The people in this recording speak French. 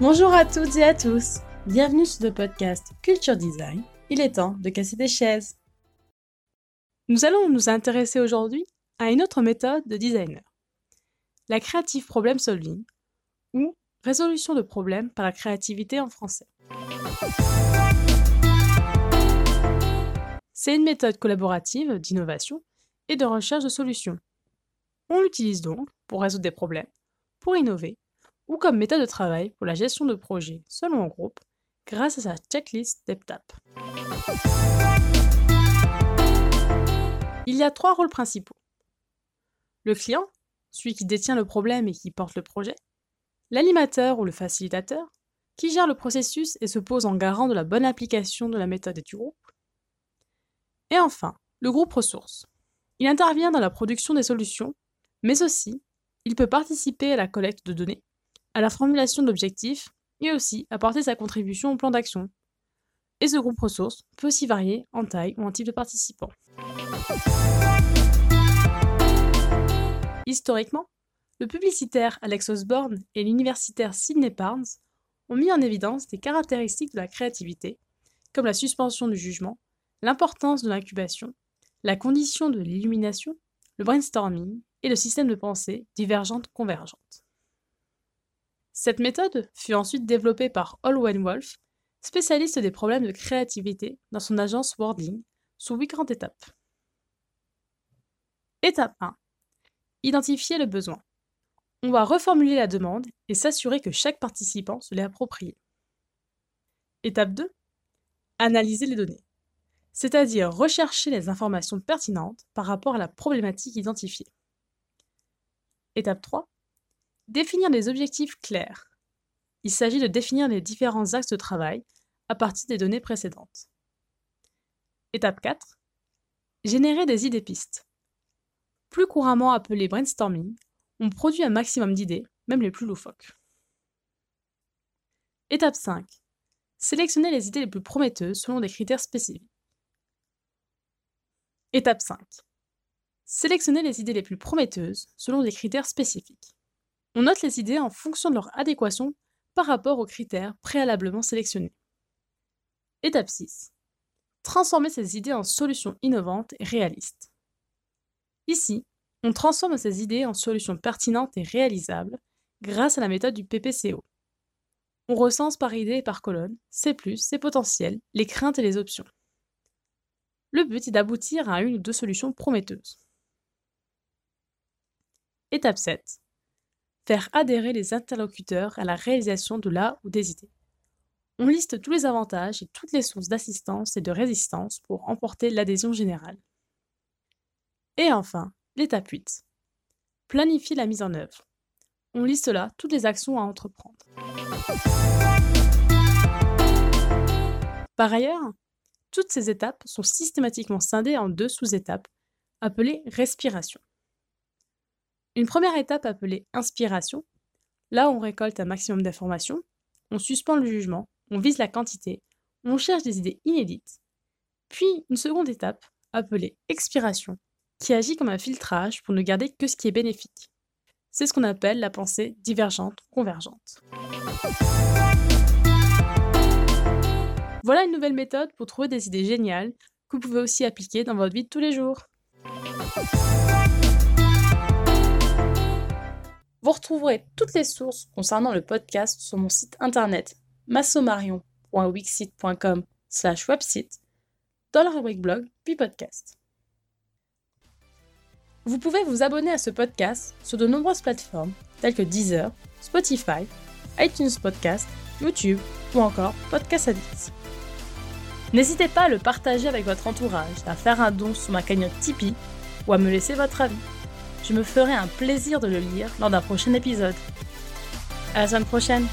Bonjour à toutes et à tous, bienvenue sur le podcast Culture Design. Il est temps de casser des chaises. Nous allons nous intéresser aujourd'hui à une autre méthode de designer, la creative problem solving, ou résolution de problèmes par la créativité en français. C'est une méthode collaborative d'innovation de recherche de solutions. On l'utilise donc pour résoudre des problèmes, pour innover, ou comme méthode de travail pour la gestion de projets selon un groupe grâce à sa checklist d'étapes. Il y a trois rôles principaux. Le client, celui qui détient le problème et qui porte le projet. L'animateur ou le facilitateur, qui gère le processus et se pose en garant de la bonne application de la méthode et du groupe. Et enfin, le groupe ressources. Il intervient dans la production des solutions, mais aussi, il peut participer à la collecte de données, à la formulation d'objectifs et aussi apporter sa contribution au plan d'action. Et ce groupe ressources peut aussi varier en taille ou en type de participants. Historiquement, le publicitaire Alex Osborne et l'universitaire Sidney Barnes ont mis en évidence des caractéristiques de la créativité, comme la suspension du jugement, l'importance de l'incubation, la condition de l'illumination, le brainstorming et le système de pensée divergente-convergente. Cette méthode fut ensuite développée par Olwen Wolf, spécialiste des problèmes de créativité dans son agence Wordling, sous huit grandes étapes. Étape 1. Identifier le besoin. On va reformuler la demande et s'assurer que chaque participant se l'est approprié. Étape 2. Analyser les données, c'est-à-dire rechercher les informations pertinentes par rapport à la problématique identifiée. Étape 3. Définir des objectifs clairs. Il s'agit de définir les différents axes de travail à partir des données précédentes. Étape 4. Générer des idées pistes. Plus couramment appelé brainstorming, on produit un maximum d'idées, même les plus loufoques. Étape 5. Sélectionner les idées les plus prometteuses selon des critères spécifiques. Étape 5. Sélectionner les idées les plus prometteuses selon des critères spécifiques. On note les idées en fonction de leur adéquation par rapport aux critères préalablement sélectionnés. Étape 6. Transformer ces idées en solutions innovantes et réalistes. Ici, on transforme ces idées en solutions pertinentes et réalisables grâce à la méthode du PPCO. On recense par idée et par colonne ses plus, ses potentiels, les craintes et les options. Le but est d'aboutir à une ou deux solutions prometteuses. Étape 7. Faire adhérer les interlocuteurs à la réalisation de la ou des idées. On liste tous les avantages et toutes les sources d'assistance et de résistance pour emporter l'adhésion générale. Et enfin, l'étape 8. Planifier la mise en œuvre. On liste là toutes les actions à entreprendre. Par ailleurs, toutes ces étapes sont systématiquement scindées en deux sous-étapes, appelées respiration. Une première étape appelée inspiration, là on récolte un maximum d'informations, on suspend le jugement, on vise la quantité, on cherche des idées inédites. Puis une seconde étape appelée expiration, qui agit comme un filtrage pour ne garder que ce qui est bénéfique. C'est ce qu'on appelle la pensée divergente convergente. Voilà une nouvelle méthode pour trouver des idées géniales que vous pouvez aussi appliquer dans votre vie de tous les jours. Vous retrouverez toutes les sources concernant le podcast sur mon site internet massomarion.wixit.com slash website dans la rubrique blog puis podcast. Vous pouvez vous abonner à ce podcast sur de nombreuses plateformes telles que Deezer, Spotify, iTunes Podcast, YouTube ou encore Podcast Addict. N'hésitez pas à le partager avec votre entourage, à faire un don sur ma cagnotte Tipeee ou à me laisser votre avis. Je me ferai un plaisir de le lire lors d'un prochain épisode. À la semaine prochaine!